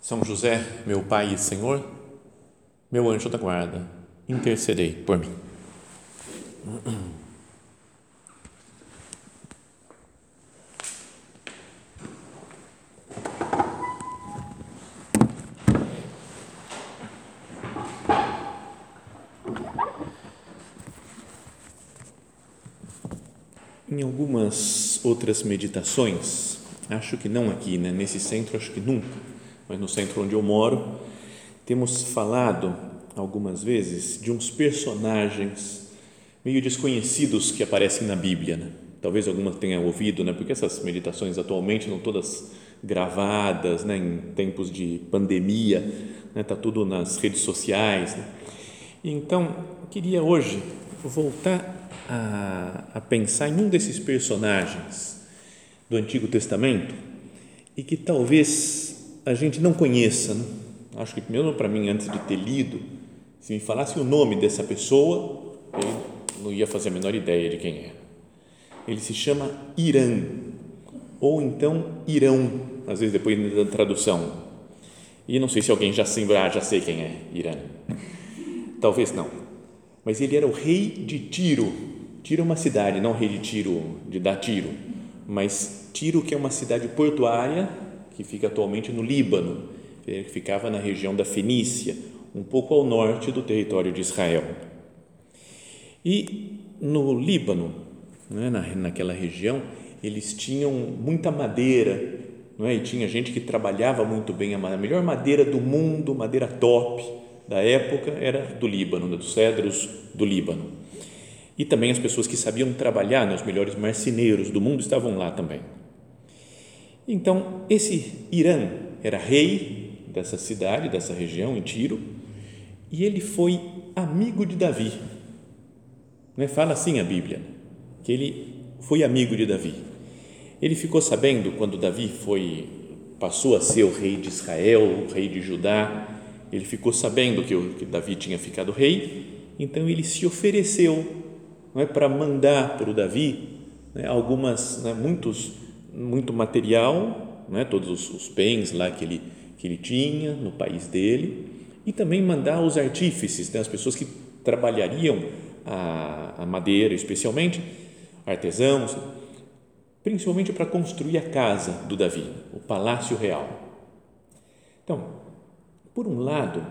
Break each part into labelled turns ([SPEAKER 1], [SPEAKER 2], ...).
[SPEAKER 1] são José, meu Pai e Senhor, meu anjo da guarda, intercedei por mim. Em algumas outras meditações, acho que não aqui, né? nesse centro, acho que nunca, mas no centro onde eu moro, temos falado algumas vezes de uns personagens meio desconhecidos que aparecem na Bíblia. Né? Talvez alguma tenha ouvido, né? porque essas meditações atualmente são todas gravadas né? em tempos de pandemia, está né? Tá tudo nas redes sociais. Né? Então, queria hoje voltar a, a pensar em um desses personagens do Antigo Testamento e que talvez a gente não conheça. Né? Acho que, mesmo para mim, antes de ter lido, se me falasse o nome dessa pessoa, eu não ia fazer a menor ideia de quem é. Ele se chama Irã, ou então Irão, às vezes depois da tradução. E não sei se alguém já se ah, já sei quem é Irã. Talvez não. Mas ele era o rei de Tiro. Tiro é uma cidade, não rei de Tiro, de dar tiro, mas Tiro, que é uma cidade portuária que fica atualmente no Líbano, que ficava na região da Fenícia, um pouco ao norte do território de Israel. E no Líbano, né, na, naquela região, eles tinham muita madeira, não é? e tinha gente que trabalhava muito bem a madeira. A melhor madeira do mundo, madeira top da época, era do Líbano, né, dos cedros do Líbano. E também as pessoas que sabiam trabalhar, né, os melhores marceneiros do mundo estavam lá também. Então, esse Irã era rei dessa cidade, dessa região, em Tiro, e ele foi amigo de Davi. Né? Fala assim a Bíblia, que ele foi amigo de Davi. Ele ficou sabendo quando Davi foi passou a ser o rei de Israel, o rei de Judá, ele ficou sabendo que, o, que Davi tinha ficado rei, então ele se ofereceu não é, para mandar para o Davi né, algumas, né, muitos muito material, né, todos os, os bens lá que ele, que ele tinha no país dele, e também mandar os artífices, né, as pessoas que trabalhariam a, a madeira, especialmente artesãos, principalmente para construir a casa do Davi, o palácio real. Então, por um lado,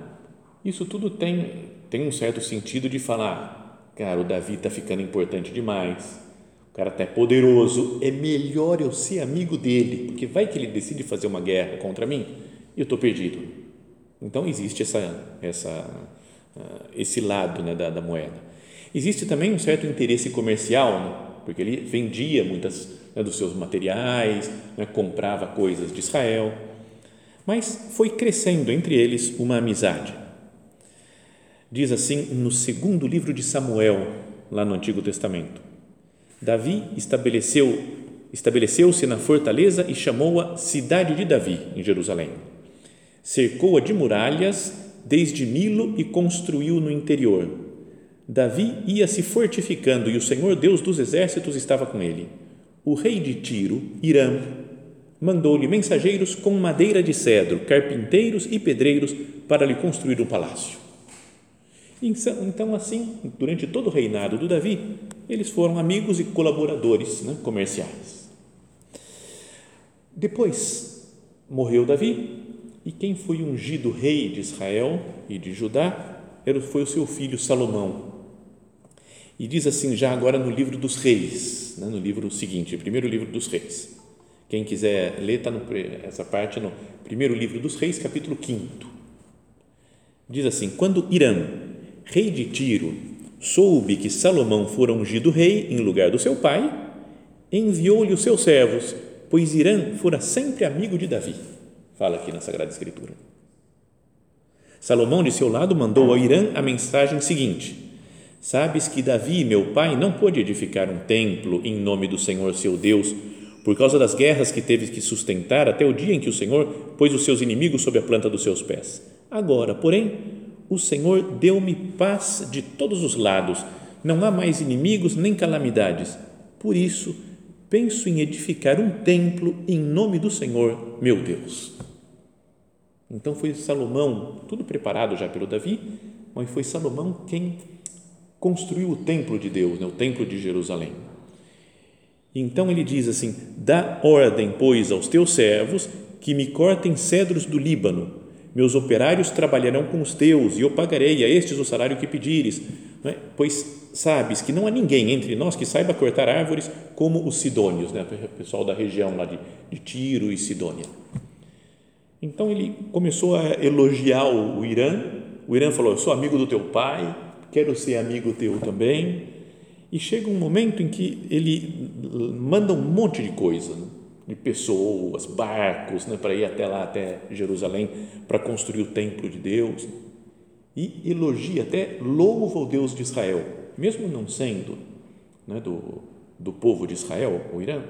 [SPEAKER 1] isso tudo tem, tem um certo sentido de falar, cara, o Davi está ficando importante demais, cara até poderoso, é melhor eu ser amigo dele, porque vai que ele decide fazer uma guerra contra mim e eu estou perdido. Então existe essa, essa, ah, esse lado né, da, da moeda. Existe também um certo interesse comercial, né, porque ele vendia muitas né, dos seus materiais, né, comprava coisas de Israel, mas foi crescendo entre eles uma amizade. Diz assim no segundo livro de Samuel, lá no Antigo Testamento Davi estabeleceu estabeleceu-se na fortaleza e chamou-a cidade de Davi em Jerusalém. Cercou-a de muralhas desde Nilo e construiu no interior. Davi ia se fortificando e o Senhor Deus dos exércitos estava com ele. O rei de Tiro, Irã, mandou-lhe mensageiros com madeira de cedro, carpinteiros e pedreiros para lhe construir um palácio. Então, assim, durante todo o reinado do Davi, eles foram amigos e colaboradores né, comerciais. Depois morreu Davi e quem foi ungido rei de Israel e de Judá foi o seu filho Salomão. E diz assim, já agora no livro dos reis, né, no livro seguinte, primeiro livro dos reis. Quem quiser ler, está essa parte no primeiro livro dos reis, capítulo 5. Diz assim: Quando Irã, rei de Tiro, soube que Salomão fora ungido rei em lugar do seu pai, enviou-lhe os seus servos, pois Irã fora sempre amigo de Davi. Fala aqui na Sagrada Escritura. Salomão, de seu lado, mandou ao Irã a mensagem seguinte: Sabes que Davi, meu pai, não pôde edificar um templo em nome do Senhor seu Deus, por causa das guerras que teve que sustentar até o dia em que o Senhor pôs os seus inimigos sob a planta dos seus pés. Agora, porém, o Senhor deu-me paz de todos os lados, não há mais inimigos nem calamidades. Por isso, penso em edificar um templo em nome do Senhor, meu Deus. Então foi Salomão, tudo preparado já pelo Davi, mas foi Salomão quem construiu o templo de Deus, né, o templo de Jerusalém. Então ele diz assim: Dá ordem, pois, aos teus servos que me cortem cedros do Líbano. Meus operários trabalharão com os teus, e eu pagarei a estes o salário que pedires. É? Pois sabes que não há ninguém entre nós que saiba cortar árvores como os sidônios, né? o pessoal da região lá de, de Tiro e Sidônia. Então ele começou a elogiar o Irã. O Irã falou: Eu sou amigo do teu pai, quero ser amigo teu também. E chega um momento em que ele manda um monte de coisa, né? De pessoas, barcos, né? para ir até lá, até Jerusalém, para construir o templo de Deus. E elogia, até louva o Deus de Israel, mesmo não sendo né, do, do povo de Israel, o Irã,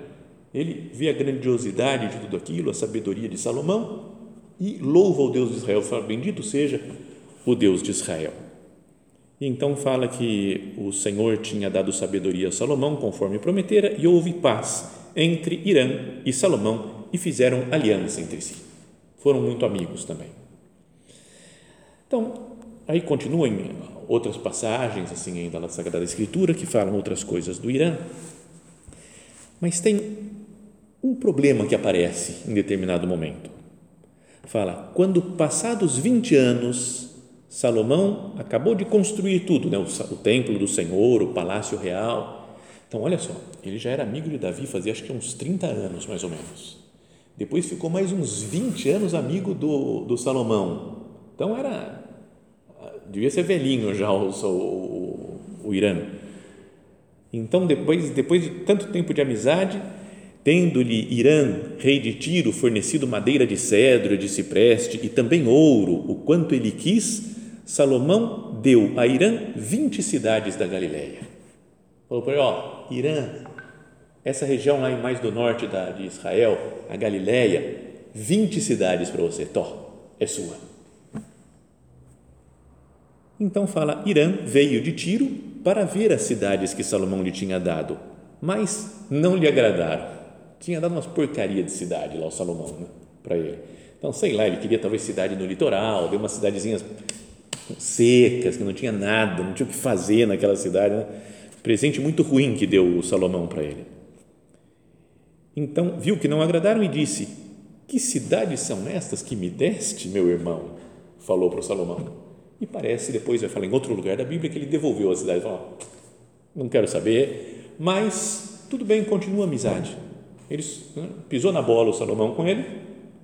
[SPEAKER 1] ele vê a grandiosidade de tudo aquilo, a sabedoria de Salomão e louva o Deus de Israel, fala, bendito seja o Deus de Israel. E então fala que o Senhor tinha dado sabedoria a Salomão, conforme prometera, e houve paz entre Irã e Salomão e fizeram aliança entre si. Foram muito amigos também. Então, aí continuam outras passagens assim ainda na Sagrada Escritura que falam outras coisas do Irã. Mas tem um problema que aparece em determinado momento. Fala, quando passados 20 anos Salomão acabou de construir tudo, né? o, o templo do Senhor, o palácio real. Então, olha só, ele já era amigo de Davi fazia acho que uns 30 anos, mais ou menos. Depois ficou mais uns 20 anos amigo do, do Salomão. Então, era. Devia ser velhinho já o, o, o Irã. Então, depois, depois de tanto tempo de amizade, tendo-lhe Irã, rei de Tiro, fornecido madeira de cedro, de cipreste e também ouro, o quanto ele quis, Salomão deu a Irã 20 cidades da Galileia. Falou para ele, ó, Irã, essa região lá mais do norte da, de Israel, a Galileia, 20 cidades para você, Tó, é sua. Então fala, Irã veio de Tiro para ver as cidades que Salomão lhe tinha dado, mas não lhe agradaram. Tinha dado umas porcaria de cidade lá o Salomão, né, para ele. Então, sei lá, ele queria talvez cidade no litoral, deu umas cidadezinhas secas, que não tinha nada, não tinha o que fazer naquela cidade. Né? Presente muito ruim que deu o Salomão para ele. Então, viu que não agradaram e disse: Que cidades são estas que me deste, meu irmão? Falou para Salomão. E parece, depois vai falar em outro lugar da Bíblia, que ele devolveu a cidade. Falou: Não quero saber, mas tudo bem, continua a amizade. Ele né, pisou na bola o Salomão com ele,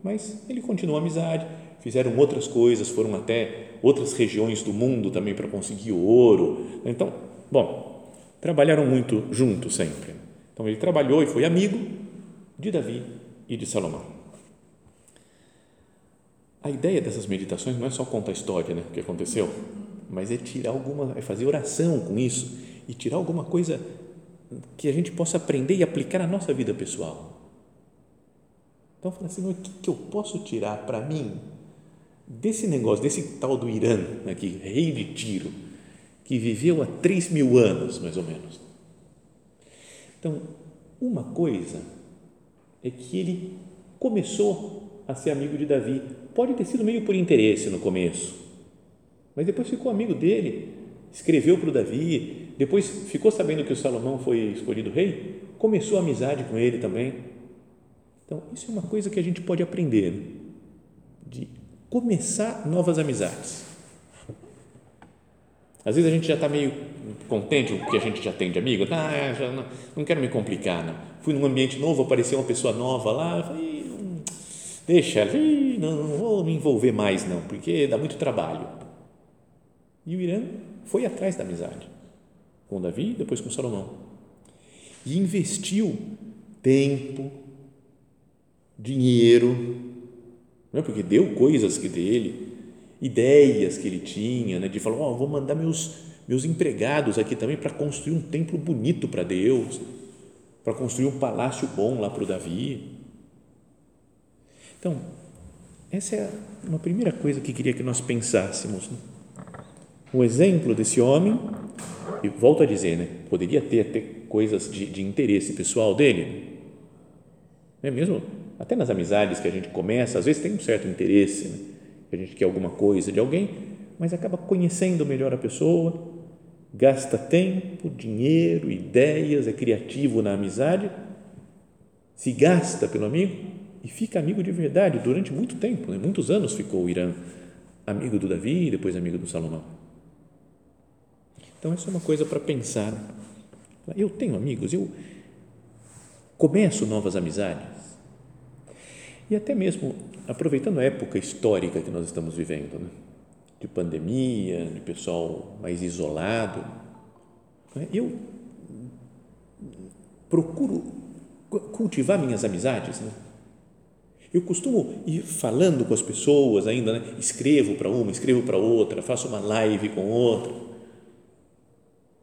[SPEAKER 1] mas ele continua a amizade fizeram outras coisas, foram até outras regiões do mundo também para conseguir ouro. Então, bom, trabalharam muito juntos sempre. Então ele trabalhou e foi amigo de Davi e de Salomão. A ideia dessas meditações não é só contar a história, né, o que aconteceu, mas é tirar alguma, é fazer oração com isso e tirar alguma coisa que a gente possa aprender e aplicar na nossa vida pessoal. Então, fala assim, o que, que eu posso tirar para mim desse negócio, desse tal do Irã, aqui, rei de Tiro, que viveu há 3 mil anos, mais ou menos. Então, uma coisa é que ele começou a ser amigo de Davi. Pode ter sido meio por interesse no começo, mas depois ficou amigo dele, escreveu para o Davi, depois ficou sabendo que o Salomão foi escolhido rei, começou a amizade com ele também. Então, isso é uma coisa que a gente pode aprender, de começar novas amizades. Às vezes a gente já está meio contente com o que a gente já tem de amigo. Ah, é, não, não quero me complicar. Não. Fui num ambiente novo, apareceu uma pessoa nova lá. Falei, deixa, não, não vou me envolver mais, não, porque dá muito trabalho. E o Irã foi atrás da amizade com Davi, depois com Salomão. E investiu tempo, dinheiro, não é? porque deu coisas que dele, ideias que ele tinha, né, de falar, oh, vou mandar meus, meus empregados aqui também para construir um templo bonito para Deus, para construir um palácio bom lá para o Davi. Então, essa é uma primeira coisa que queria que nós pensássemos. Né? O exemplo desse homem, e volto a dizer, né, poderia ter até coisas de, de interesse pessoal dele, é mesmo até nas amizades que a gente começa, às vezes tem um certo interesse, né? A gente quer alguma coisa de alguém, mas acaba conhecendo melhor a pessoa, gasta tempo, dinheiro, ideias, é criativo na amizade, se gasta pelo amigo e fica amigo de verdade durante muito tempo, né? muitos anos ficou o Irã amigo do Davi depois amigo do Salomão. Então, essa é uma coisa para pensar. Eu tenho amigos, eu começo novas amizades. E até mesmo aproveitando a época histórica que nós estamos vivendo, né? de pandemia, de pessoal mais isolado, né? eu procuro cultivar minhas amizades. Né? Eu costumo ir falando com as pessoas ainda, né? escrevo para uma, escrevo para outra, faço uma live com outra.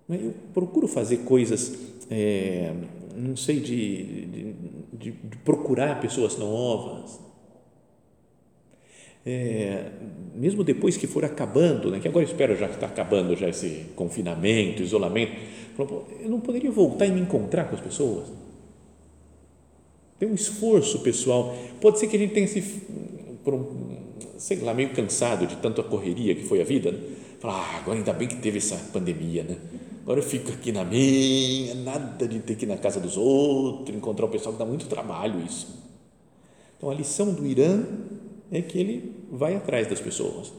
[SPEAKER 1] Eu procuro fazer coisas, é, não sei, de, de, de, de procurar pessoas novas, é, mesmo depois que for acabando, né, que agora espero já que está acabando já esse confinamento, isolamento, eu não poderia voltar e me encontrar com as pessoas. Tem um esforço pessoal. Pode ser que a gente tenha se, sei lá, meio cansado de tanta correria que foi a vida. Né? Falar, ah, agora ainda bem que teve essa pandemia, né? Agora eu fico aqui na minha, nada de ter que ir na casa dos outros, encontrar o pessoal que dá muito trabalho isso. Então a lição do Irã é que ele vai atrás das pessoas.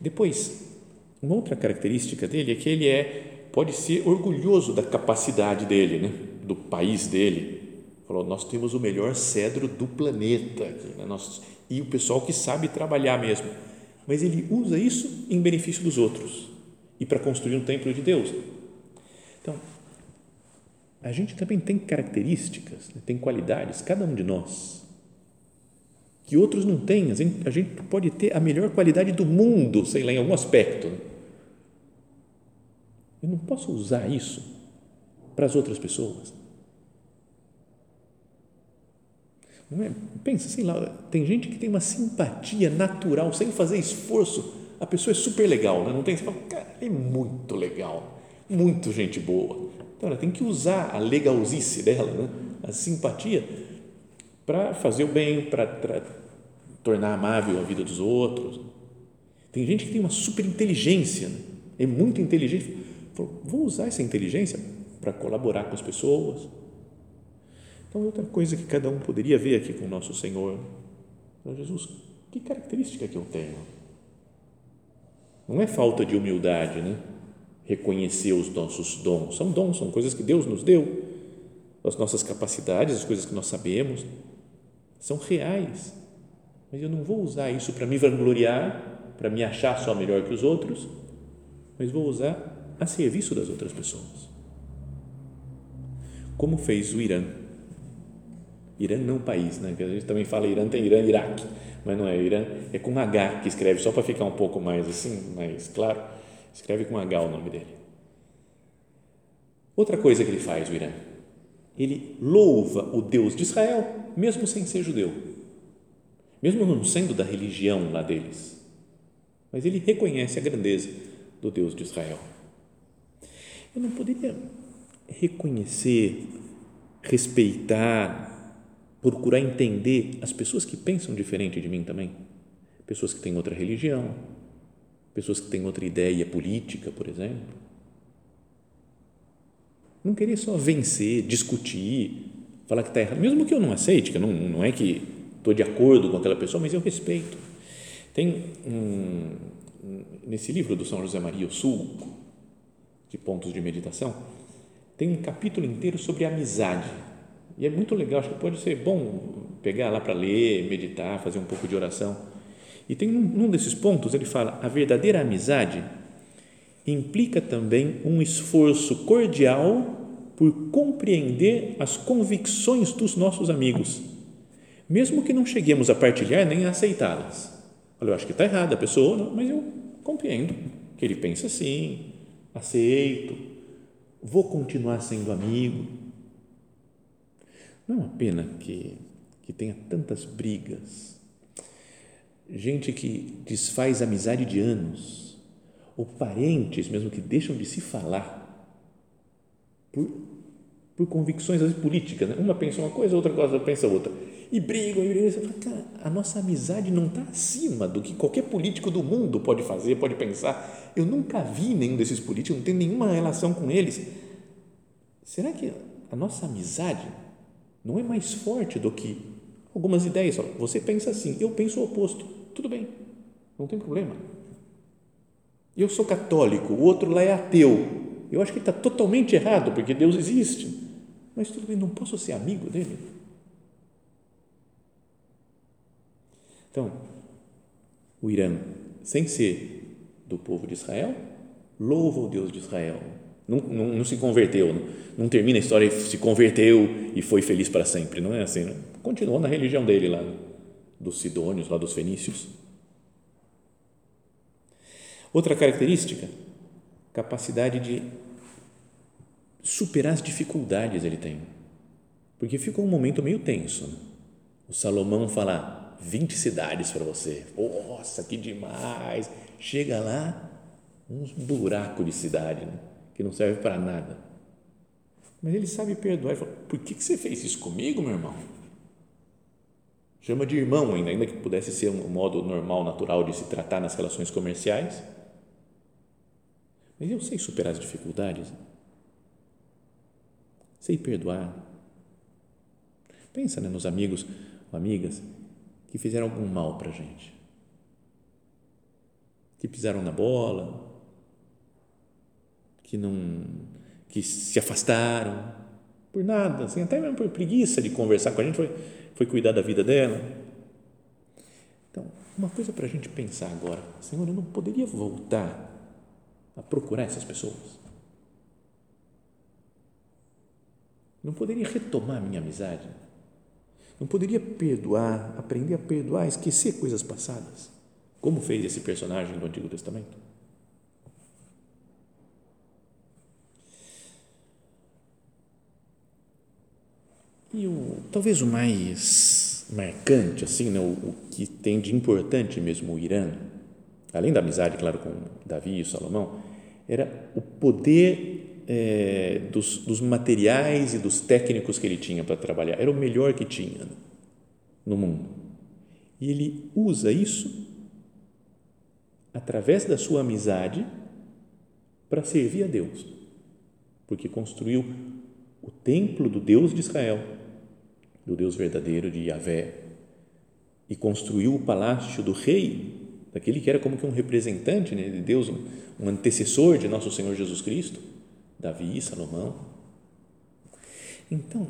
[SPEAKER 1] Depois, uma outra característica dele é que ele é, pode ser orgulhoso da capacidade dele, né? do país dele. Falou, nós temos o melhor cedro do planeta aqui, né? nós, e o pessoal que sabe trabalhar mesmo. Mas ele usa isso em benefício dos outros e para construir um templo de Deus. Então, a gente também tem características, né? tem qualidades, cada um de nós que outros não têm. A gente, a gente pode ter a melhor qualidade do mundo, sei lá, em algum aspecto. Eu não posso usar isso para as outras pessoas. Não é? Pensa, sei lá, tem gente que tem uma simpatia natural, sem fazer esforço. A pessoa é super legal, né? não tem? Você fala, cara, é muito legal, muito gente boa. Então, ela tem que usar a legalzice dela, né? a simpatia para fazer o bem, para tornar amável a vida dos outros. Tem gente que tem uma super inteligência, né? é muito inteligente. Vou usar essa inteligência para colaborar com as pessoas. Então, outra coisa que cada um poderia ver aqui com o nosso Senhor. Então, Jesus, que característica que eu tenho? Não é falta de humildade, né? Reconhecer os nossos dons. São dons, são coisas que Deus nos deu. As nossas capacidades, as coisas que nós sabemos são reais. Mas eu não vou usar isso para me vangloriar, para me achar só melhor que os outros, mas vou usar a serviço das outras pessoas. Como fez o Irã. Irã não país, né? A gente também fala Irã, tem Irã, Iraque, mas não é Irã, é com H que escreve, só para ficar um pouco mais assim, mais claro, escreve com H o nome dele. Outra coisa que ele faz, o Irã, ele louva o Deus de Israel, mesmo sem ser judeu, mesmo não sendo da religião lá deles, mas ele reconhece a grandeza do Deus de Israel. Eu não poderia reconhecer, respeitar, procurar entender as pessoas que pensam diferente de mim também, pessoas que têm outra religião, pessoas que têm outra ideia política, por exemplo não querer só vencer, discutir, falar que está errado, mesmo que eu não aceite, que não, não é que estou de acordo com aquela pessoa, mas eu respeito. Tem um, nesse livro do São José Maria, o Sulco, de pontos de meditação, tem um capítulo inteiro sobre amizade. E é muito legal, acho que pode ser bom pegar lá para ler, meditar, fazer um pouco de oração. E tem um, num desses pontos, ele fala: a verdadeira amizade implica também um esforço cordial por compreender as convicções dos nossos amigos, mesmo que não cheguemos a partilhar nem a aceitá-las. Olha, eu acho que está errada a pessoa, não, mas eu compreendo que ele pensa assim, aceito, vou continuar sendo amigo. Não é uma pena que, que tenha tantas brigas, gente que desfaz amizade de anos, ou parentes mesmo que deixam de se falar por, por convicções às vezes, políticas. Né? Uma pensa uma coisa, outra coisa pensa outra. E brigam, e brigam. Você fala, cara, a nossa amizade não está acima do que qualquer político do mundo pode fazer, pode pensar. Eu nunca vi nenhum desses políticos, não tenho nenhuma relação com eles. Será que a nossa amizade não é mais forte do que algumas ideias? Você pensa assim, eu penso o oposto. Tudo bem, não tem problema. Eu sou católico, o outro lá é ateu eu acho que está totalmente errado, porque Deus existe. Mas tudo bem, não posso ser amigo dele. Então, o Irã, sem ser do povo de Israel, louva o Deus de Israel. Não, não, não se converteu, não, não, termina a história e se converteu e foi feliz para sempre. Não é assim. Não? Continuou na religião dele lá, dos Sidônios, lá dos Fenícios. Outra característica capacidade de superar as dificuldades ele tem. Porque ficou um momento meio tenso. Né? O Salomão fala 20 cidades para você. Nossa, que demais! Chega lá, uns buracos de cidade né? Que não serve para nada. Mas ele sabe perdoar. Ele fala, por que, que você fez isso comigo, meu irmão? Chama de irmão ainda, ainda que pudesse ser um modo normal, natural de se tratar nas relações comerciais mas eu sei superar as dificuldades. Sei perdoar. Pensa né, nos amigos ou amigas que fizeram algum mal para gente. Que pisaram na bola, que não que se afastaram por nada, assim, até mesmo por preguiça de conversar com a gente, foi, foi cuidar da vida dela. Então, uma coisa para a gente pensar agora, Senhor, eu não poderia voltar a procurar essas pessoas? Não poderia retomar minha amizade? Não poderia perdoar, aprender a perdoar, esquecer coisas passadas? Como fez esse personagem do Antigo Testamento? E o, talvez o mais marcante, assim, né, o, o que tem de importante mesmo o Irã, além da amizade, claro, com Davi e Salomão, era o poder é, dos, dos, materiais e dos técnicos que ele tinha para trabalhar. Era o melhor que tinha no mundo. E ele usa isso através da sua amizade para servir a Deus, porque construiu o templo do Deus de Israel, do Deus verdadeiro de Yahvé, e construiu o palácio do rei daquele que era como que um representante né, de Deus, um, um antecessor de nosso Senhor Jesus Cristo, Davi, Salomão. Então,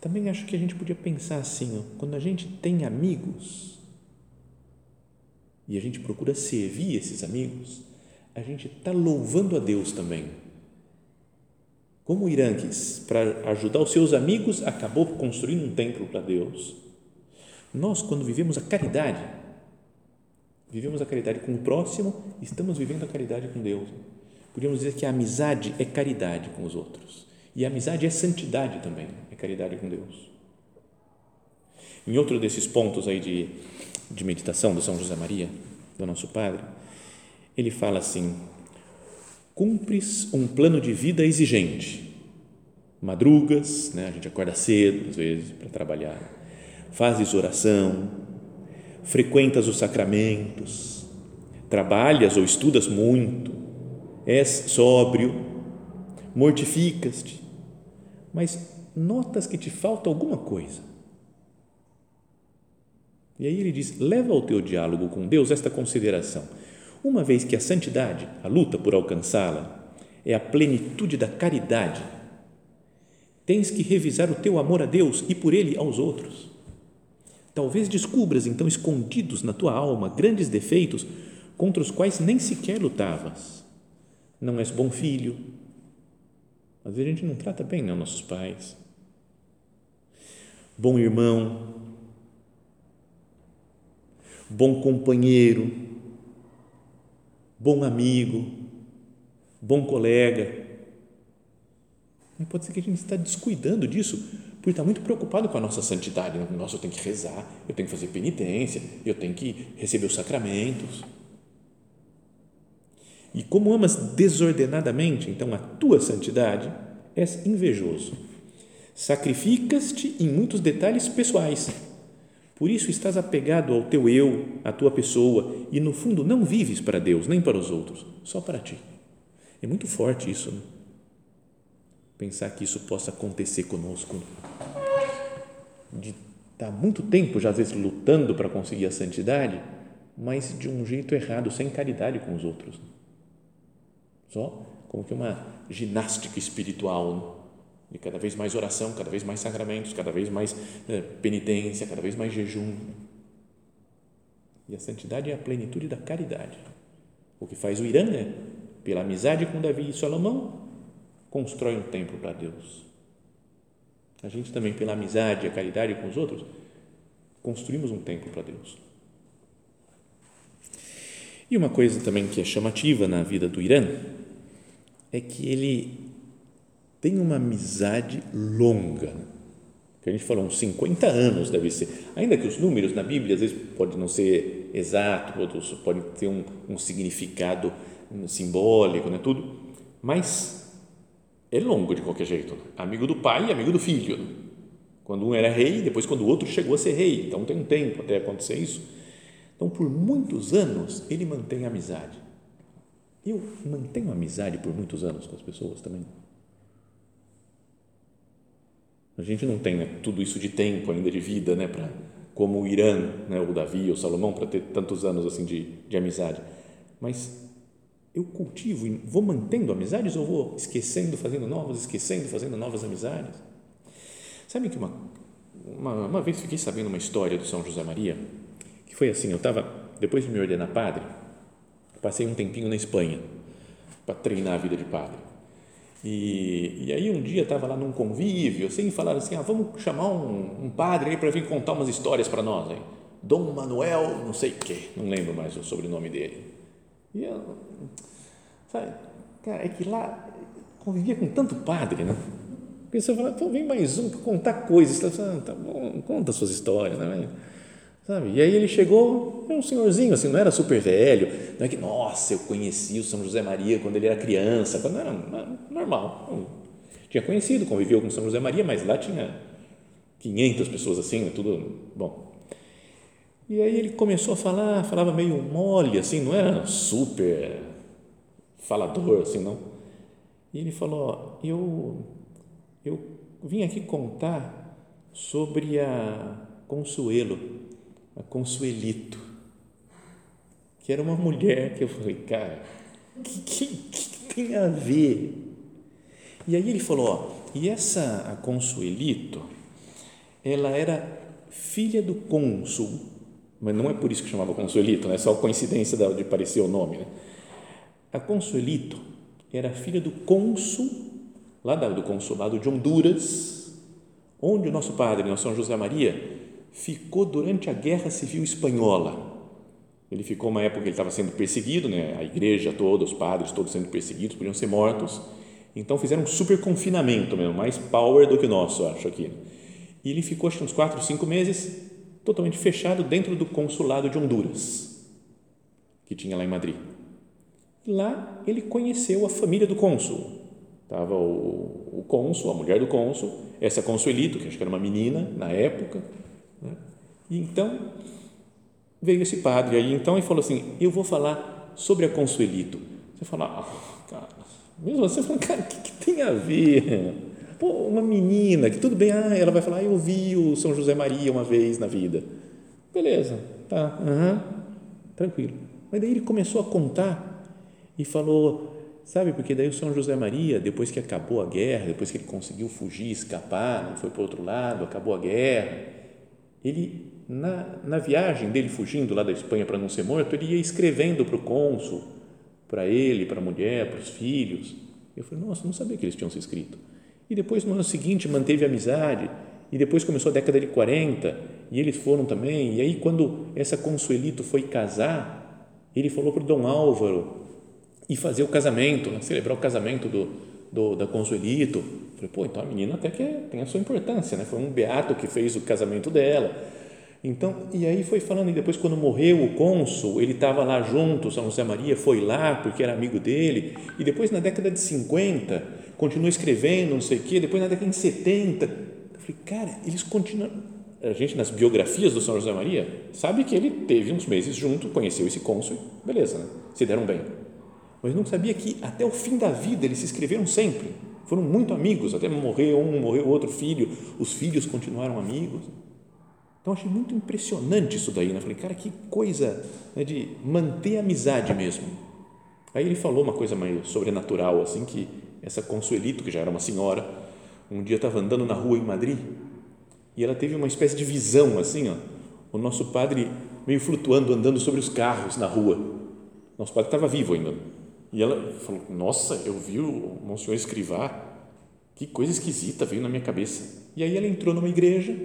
[SPEAKER 1] também acho que a gente podia pensar assim, ó, quando a gente tem amigos e a gente procura servir esses amigos, a gente está louvando a Deus também. Como quis, para ajudar os seus amigos, acabou construindo um templo para Deus. Nós, quando vivemos a caridade, Vivemos a caridade com o próximo, estamos vivendo a caridade com Deus. Podríamos dizer que a amizade é caridade com os outros. E a amizade é santidade também, é caridade com Deus. Em outro desses pontos aí de, de meditação do São José Maria, do nosso Padre, ele fala assim: cumpres um plano de vida exigente, madrugas, né? a gente acorda cedo às vezes para trabalhar, fazes oração, frequentas os sacramentos, trabalhas ou estudas muito, és sóbrio, mortificas-te, mas notas que te falta alguma coisa. E aí ele diz: leva ao teu diálogo com Deus esta consideração. Uma vez que a santidade, a luta por alcançá-la, é a plenitude da caridade, tens que revisar o teu amor a Deus e por ele aos outros. Talvez descubras então escondidos na tua alma grandes defeitos contra os quais nem sequer lutavas. Não és bom filho. Às vezes a gente não trata bem né, nossos pais. Bom irmão, bom companheiro, bom amigo, bom colega. Pode ser que a gente está descuidando disso por estar muito preocupado com a nossa santidade. Nossa, eu tenho que rezar, eu tenho que fazer penitência, eu tenho que receber os sacramentos. E como amas desordenadamente, então, a tua santidade, és invejoso. Sacrificas-te em muitos detalhes pessoais. Por isso estás apegado ao teu eu, à tua pessoa, e no fundo não vives para Deus, nem para os outros, só para ti. É muito forte isso, né? Pensar que isso possa acontecer conosco. De estar muito tempo, já às vezes, lutando para conseguir a santidade, mas de um jeito errado, sem caridade com os outros. Só como que uma ginástica espiritual, né? de cada vez mais oração, cada vez mais sacramentos, cada vez mais né, penitência, cada vez mais jejum. E a santidade é a plenitude da caridade. O que faz o Irã é, pela amizade com Davi e Salomão, constrói um templo para Deus. A gente também, pela amizade e a caridade com os outros, construímos um templo para Deus. E uma coisa também que é chamativa na vida do Irã é que ele tem uma amizade longa, que a gente falou, uns 50 anos deve ser, ainda que os números na Bíblia às vezes podem não ser exatos, podem ter um, um significado simbólico, né, tudo, mas é longo de qualquer jeito, né? amigo do pai e amigo do filho, né? quando um era rei, depois quando o outro chegou a ser rei, então tem um tempo até acontecer isso, então por muitos anos ele mantém amizade, eu mantenho amizade por muitos anos com as pessoas também, a gente não tem né, tudo isso de tempo ainda de vida, né, para como o Irã, né, o Davi, o Salomão, para ter tantos anos assim de, de amizade. Mas eu cultivo e vou mantendo amizades ou vou esquecendo, fazendo novas, esquecendo, fazendo novas amizades? Sabe que uma, uma, uma vez fiquei sabendo uma história do São José Maria, que foi assim, eu estava, depois de me ordenar padre, passei um tempinho na Espanha para treinar a vida de padre. E, e aí um dia estava lá num convívio, assim, falaram assim, ah, vamos chamar um, um padre aí para vir contar umas histórias para nós, hein? Dom Manuel, não sei o quê, não lembro mais o sobrenome dele. E eu, sabe, cara, é que lá convivia com tanto padre, né? Porque você fala, vem mais um para contar coisas, tá, tá bom, conta suas histórias, né? Sabe? E aí ele chegou, era um senhorzinho, assim, não era super velho, não é que, nossa, eu conheci o São José Maria quando ele era criança, quando era normal. Tinha conhecido, conviveu com São José Maria, mas lá tinha 500 pessoas assim, né, tudo bom. E aí ele começou a falar, falava meio mole, assim, não era super falador, assim, não. E ele falou, eu, eu vim aqui contar sobre a Consuelo, a Consuelito, que era uma mulher que eu falei, cara, o que, que, que, tem a ver? E aí ele falou, ó, e essa a Consuelito, ela era filha do cônsul, mas não é por isso que chamava Consuelito, né? só coincidência de parecer o nome. Né? A Consuelito era filha do cônsul, lá do consulado de Honduras, onde o nosso padre, nosso São José Maria, ficou durante a Guerra Civil Espanhola. Ele ficou uma época que ele estava sendo perseguido, né? a igreja toda, os padres todos sendo perseguidos, podiam ser mortos. Então fizeram um super confinamento mesmo, mais power do que o nosso, acho aqui. E ele ficou acho uns quatro, cinco meses totalmente fechado dentro do consulado de Honduras, que tinha lá em Madrid. Lá ele conheceu a família do cônsul. Estava o, o cônsul, a mulher do cônsul, essa consuelito, que acho que era uma menina na época? E então veio esse padre aí então e falou assim: Eu vou falar sobre a Consuelito. Você fala, ah, cara, mesmo assim, você fala, cara, o que, que, tem a ver? Pô, uma menina que tudo bem, ah, ela vai falar, eu vi o São José Maria uma vez na vida. Beleza, tá, uhum, tranquilo. Mas daí ele começou a contar e falou, sabe, porque daí o São José Maria, depois que acabou a guerra, depois que ele conseguiu fugir, escapar, foi para o outro lado, acabou a guerra, ele, na, na viagem dele fugindo lá da Espanha para não ser morto, ele ia escrevendo para o cônsul, para ele, para a mulher, para os filhos. Eu falei, nossa, não sabia que eles tinham se escrito. E depois, no ano seguinte, manteve amizade. E depois começou a década de 40 e eles foram também. E aí, quando essa Consuelito foi casar, ele falou para o Dom Álvaro ir fazer o casamento, celebrar o casamento do, do, da Consuelito. Falei, pô, então a menina até que é, tem a sua importância, né? Foi um beato que fez o casamento dela. Então, e aí foi falando, e depois quando morreu o cônsul, ele estava lá junto, São José Maria foi lá porque era amigo dele, e depois na década de 50, continuou escrevendo, não sei o quê, depois na década de 70, eu falei, cara, eles continuam, a gente nas biografias do São José Maria, sabe que ele teve uns meses junto, conheceu esse cônsul, beleza, né? se deram bem, mas não sabia que até o fim da vida eles se escreveram sempre, foram muito amigos, até morreu um, morreu outro filho, os filhos continuaram amigos, então, achei muito impressionante isso daí. Né? Falei, cara, que coisa né, de manter a amizade mesmo. Aí ele falou uma coisa meio sobrenatural, assim, que essa Consuelito, que já era uma senhora, um dia estava andando na rua em Madrid e ela teve uma espécie de visão, assim, ó, o nosso padre meio flutuando, andando sobre os carros na rua. Nosso padre estava vivo ainda. E ela falou, nossa, eu vi o Monsenhor Escrivá, que coisa esquisita veio na minha cabeça. E aí ela entrou numa igreja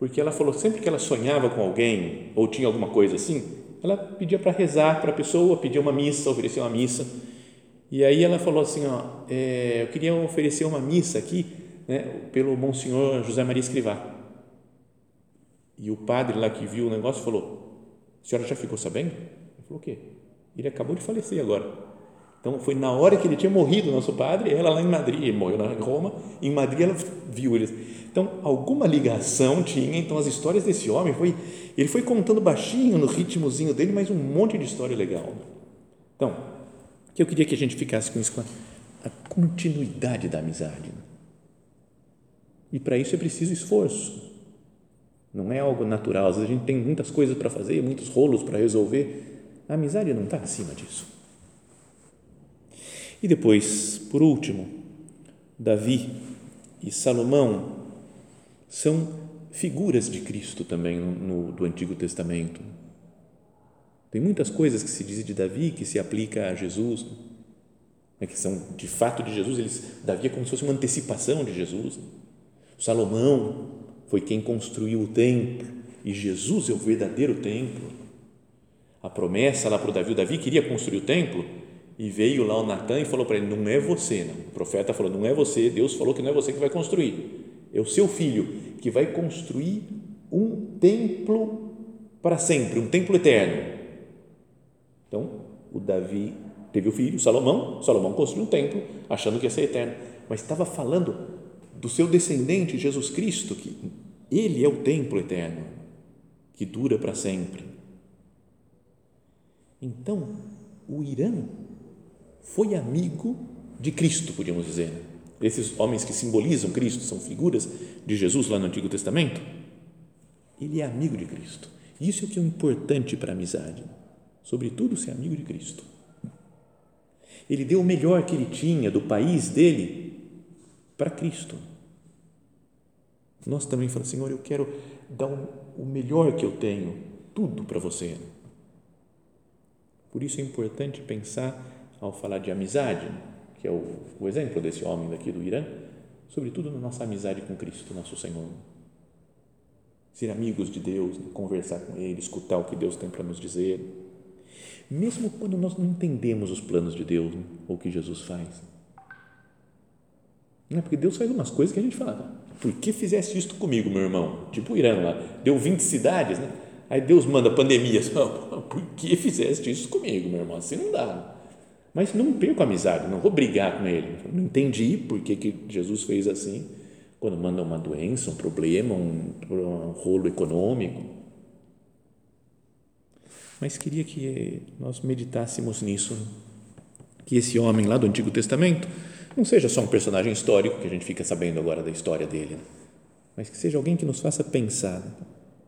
[SPEAKER 1] porque ela falou sempre que ela sonhava com alguém ou tinha alguma coisa assim, ela pedia para rezar para a pessoa, pedia uma missa, oferecia uma missa. E aí ela falou assim, ó, é, eu queria oferecer uma missa aqui, né, pelo Monsenhor José Maria Escrivá. E o padre lá que viu o negócio falou, a senhora já ficou sabendo? Ele falou, o quê? Ele acabou de falecer agora. Então, foi na hora que ele tinha morrido, nosso padre, ela lá em Madrid, morreu em Roma, em Madrid ela viu eles. Então, alguma ligação tinha, então as histórias desse homem, foi, ele foi contando baixinho no ritmozinho dele, mas um monte de história legal. Então, que eu queria que a gente ficasse com isso, a continuidade da amizade. Né? E para isso é preciso esforço. Não é algo natural. Às vezes a gente tem muitas coisas para fazer, muitos rolos para resolver. A amizade não está acima disso. E depois, por último, Davi e Salomão são figuras de Cristo também no, no, do Antigo Testamento. Tem muitas coisas que se diz de Davi que se aplica a Jesus, né, que são de fato de Jesus. Eles, Davi é como se fosse uma antecipação de Jesus. Salomão foi quem construiu o templo e Jesus é o verdadeiro templo. A promessa lá para o Davi, o Davi queria construir o templo e veio lá o Natan e falou para ele: Não é você, não. o profeta falou: Não é você, Deus falou que não é você que vai construir, é o seu filho que vai construir um templo para sempre, um templo eterno. Então, o Davi teve o filho, Salomão, Salomão construiu um templo achando que ia ser eterno, mas estava falando do seu descendente Jesus Cristo, que ele é o templo eterno, que dura para sempre. Então, o Irã foi amigo de Cristo, podíamos dizer. Né? Esses homens que simbolizam Cristo, são figuras de Jesus lá no Antigo Testamento. Ele é amigo de Cristo. Isso é o que é importante para a amizade. Sobretudo ser amigo de Cristo. Ele deu o melhor que ele tinha do país dele para Cristo. Nós também falamos, Senhor, eu quero dar o melhor que eu tenho, tudo para você. Por isso é importante pensar ao falar de amizade, que é o, o exemplo desse homem daqui do Irã, sobretudo na nossa amizade com Cristo, nosso Senhor. Ser amigos de Deus, conversar com Ele, escutar o que Deus tem para nos dizer, mesmo quando nós não entendemos os planos de Deus né, ou o que Jesus faz. Não é porque Deus faz umas coisas que a gente fala, por que fizeste isto comigo, meu irmão? Tipo o Irã lá, deu 20 cidades, né? Aí Deus manda pandemias, por que fizeste isso comigo, meu irmão? Assim não dá. Mas não perco a amizade, não vou brigar com ele. Não entendi por que, que Jesus fez assim, quando manda uma doença, um problema, um, um rolo econômico. Mas queria que nós meditássemos nisso, que esse homem lá do Antigo Testamento não seja só um personagem histórico que a gente fica sabendo agora da história dele, mas que seja alguém que nos faça pensar.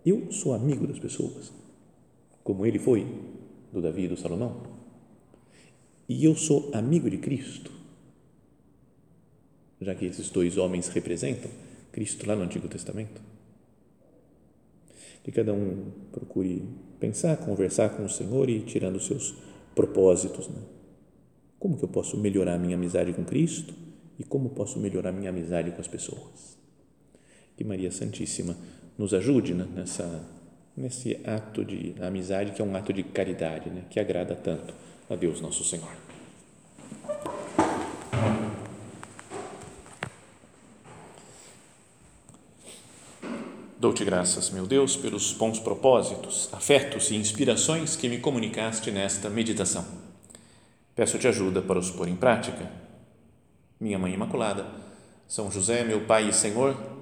[SPEAKER 1] Eu sou amigo das pessoas, como ele foi do Davi e do Salomão e eu sou amigo de Cristo, já que esses dois homens representam Cristo lá no Antigo Testamento. Que cada um procure pensar, conversar com o Senhor e tirando os seus propósitos. Né? Como que eu posso melhorar minha amizade com Cristo e como posso melhorar minha amizade com as pessoas? Que Maria Santíssima nos ajude né, nessa, nesse ato de amizade, que é um ato de caridade, né, que agrada tanto a Deus Nosso Senhor. Dou-te graças, meu Deus, pelos bons propósitos, afetos e inspirações que me comunicaste nesta meditação. Peço-te ajuda para os pôr em prática. Minha Mãe Imaculada, São José, meu Pai e Senhor,